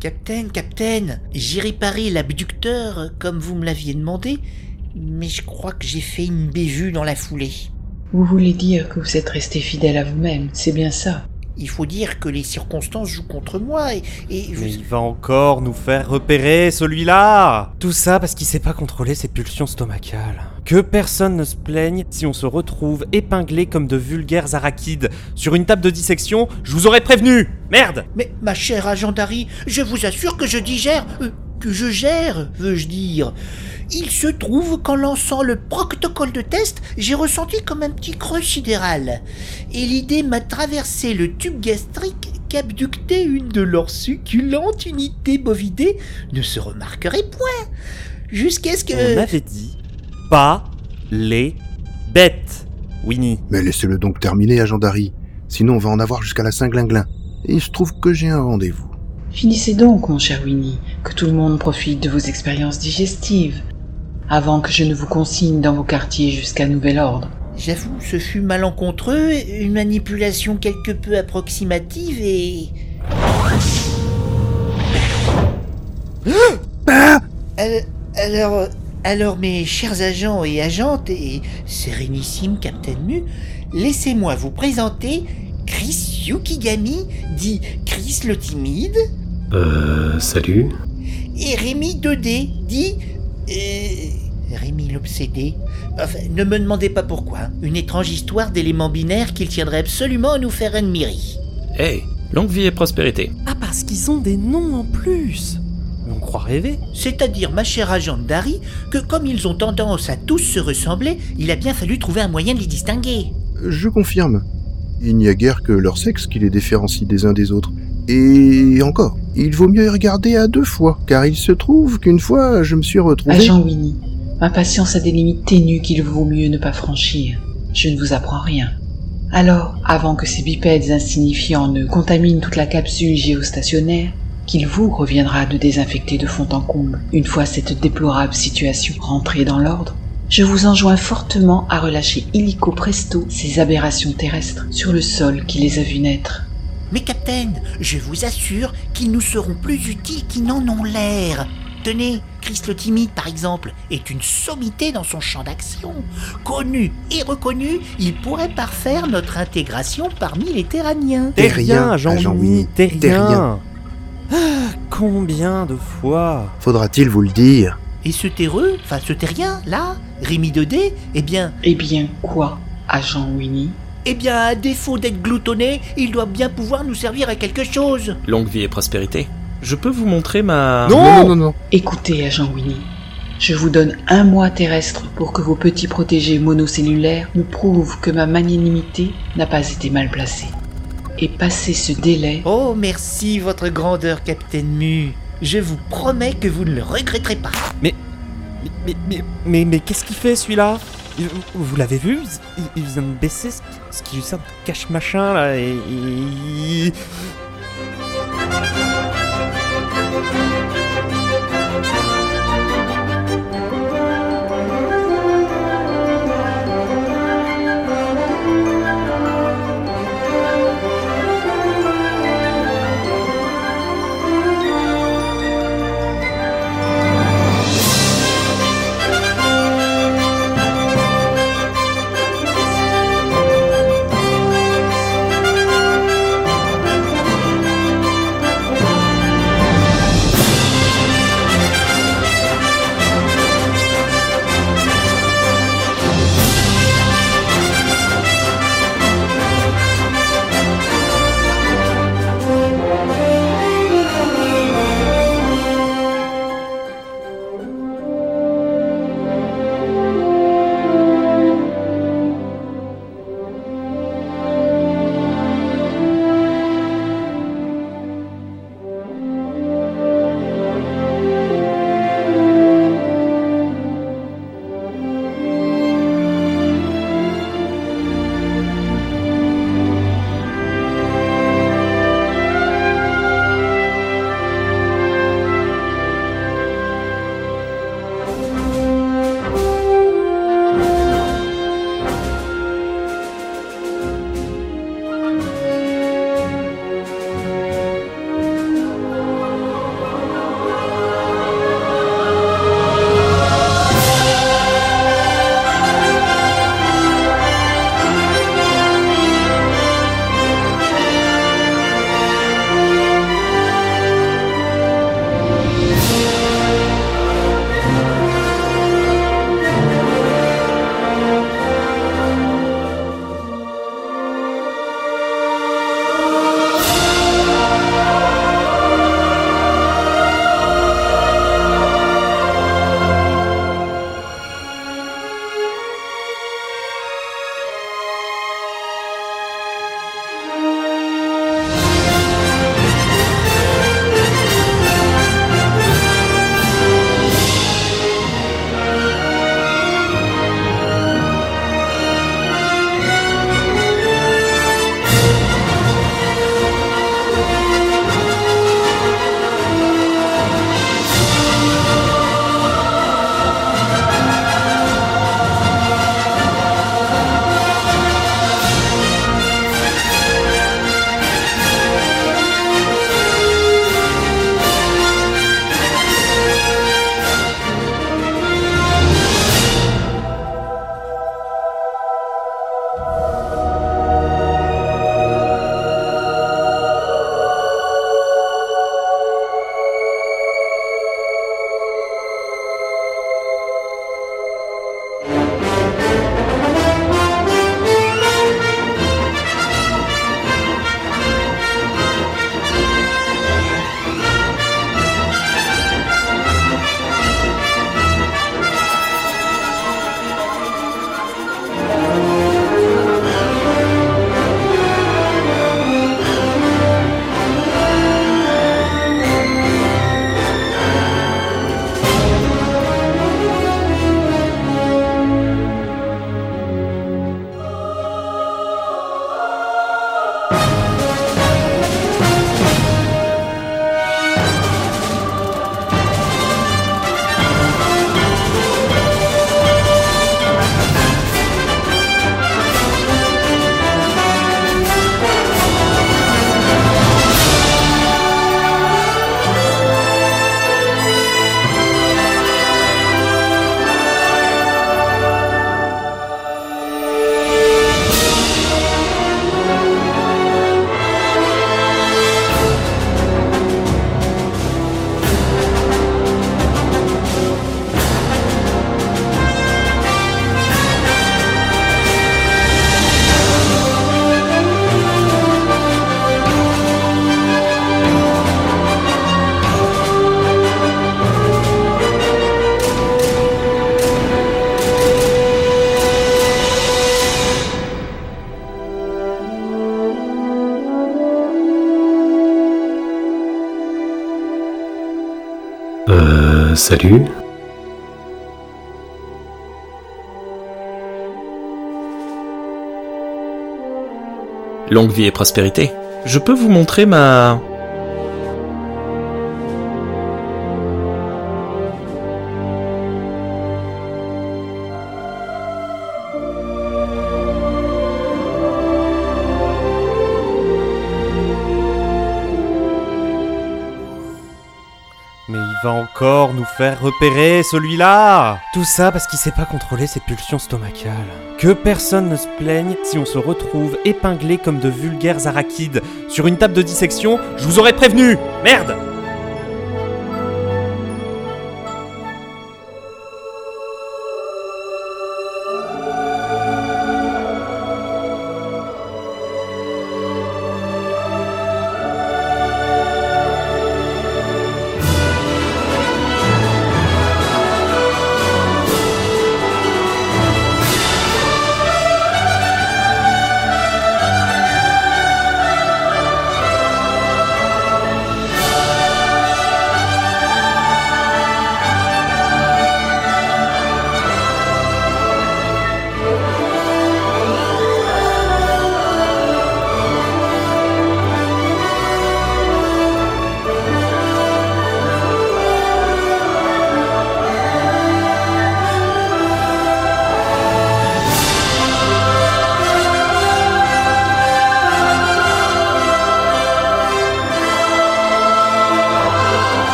Capitaine, capitaine, j'ai réparé l'abducteur comme vous me l'aviez demandé, mais je crois que j'ai fait une bévue dans la foulée. Vous voulez dire que vous êtes resté fidèle à vous-même, c'est bien ça Il faut dire que les circonstances jouent contre moi et, et vous- Mais il va encore nous faire repérer celui-là Tout ça parce qu'il sait pas contrôler ses pulsions stomacales. Que personne ne se plaigne si on se retrouve épinglé comme de vulgaires arachides sur une table de dissection, je vous aurais prévenu Merde Mais ma chère agent Harry, je vous assure que je digère, euh, que je gère, veux-je dire. Il se trouve qu'en lançant le protocole de test, j'ai ressenti comme un petit creux sidéral. Et l'idée m'a traversé le tube gastrique qu'abducter une de leurs succulentes unités bovidées ne se remarquerait point. Jusqu'à ce que... On avait dit pas les bêtes, Winnie. Mais laissez-le donc terminer, agent Dari. Sinon, on va en avoir jusqu'à la Saint-Glinglin. Et il se trouve que j'ai un rendez-vous. Finissez donc, mon cher Winnie, que tout le monde profite de vos expériences digestives, avant que je ne vous consigne dans vos quartiers jusqu'à nouvel ordre. J'avoue, ce fut malencontreux, une manipulation quelque peu approximative et... Euh, alors, alors, mes chers agents et agentes et sérénissime Captain Mu, laissez-moi vous présenter Chris Yukigami, dit Chris le timide, Euh, salut. et Rémi 2D, dit... Euh, Rémi l'obsédé. Enfin, ne me demandez pas pourquoi. Une étrange histoire d'éléments binaires qu'il tiendrait absolument à nous faire admirer. Hey, longue vie et prospérité. Ah parce qu'ils ont des noms en plus On croit rêver C'est-à-dire, ma chère agente Dari, que comme ils ont tendance à tous se ressembler, il a bien fallu trouver un moyen de les distinguer. Je confirme. Il n'y a guère que leur sexe qui les différencie des uns des autres. Et encore, il vaut mieux y regarder à deux fois, car il se trouve qu'une fois, je me suis retrouvé... Agent Winnie, ma patience a des limites ténues qu'il vaut mieux ne pas franchir. Je ne vous apprends rien. Alors, avant que ces bipèdes insignifiants ne contaminent toute la capsule géostationnaire, qu'il vous reviendra de désinfecter de fond en comble une fois cette déplorable situation rentrée dans l'ordre, je vous enjoins fortement à relâcher illico presto ces aberrations terrestres sur le sol qui les a vues naître. Mais capitaine, je vous assure qu'ils nous seront plus utiles qu'ils n'en ont l'air. Tenez, Chris le timide par exemple, est une sommité dans son champ d'action. Connu et reconnu, il pourrait parfaire notre intégration parmi les Terraniens. T'es rien, rien, Ah, combien de fois Faudra-t-il vous le dire Et ce terreux, enfin ce terrien, là, Rémi 2D, eh bien, Eh bien, quoi, agent Winnie eh bien, à défaut d'être gloutonné, il doit bien pouvoir nous servir à quelque chose. Longue vie et prospérité. Je peux vous montrer ma... Non non, non, non. Écoutez, agent Winnie, je vous donne un mois terrestre pour que vos petits protégés monocellulaires me prouvent que ma magnanimité n'a pas été mal placée. Et passé ce délai, Oh, merci, votre grandeur, Capitaine Mu. Je vous promets que vous ne le regretterez pas. Mais, mais, mais, mais, mais qu'est-ce qu'il fait celui-là? Il- Vous l'avez vu? Il, il vient de baisser ce, ce qui lui sert de cache-machin là et... salut. Longue vie et prospérité. Je peux vous montrer ma... va encore nous faire repérer celui-là. Tout ça parce qu'il sait pas contrôler ses pulsions stomacales. Que personne ne se plaigne si on se retrouve épinglé comme de vulgaires arachides. Sur une table de dissection, je vous aurais prévenu. Merde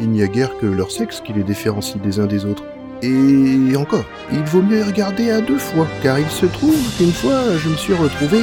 Il n'y a guère que leur sexe qui les différencie des uns des autres. Et encore, il vaut mieux regarder à deux fois, car il se trouve qu'une fois, je me suis retrouvé...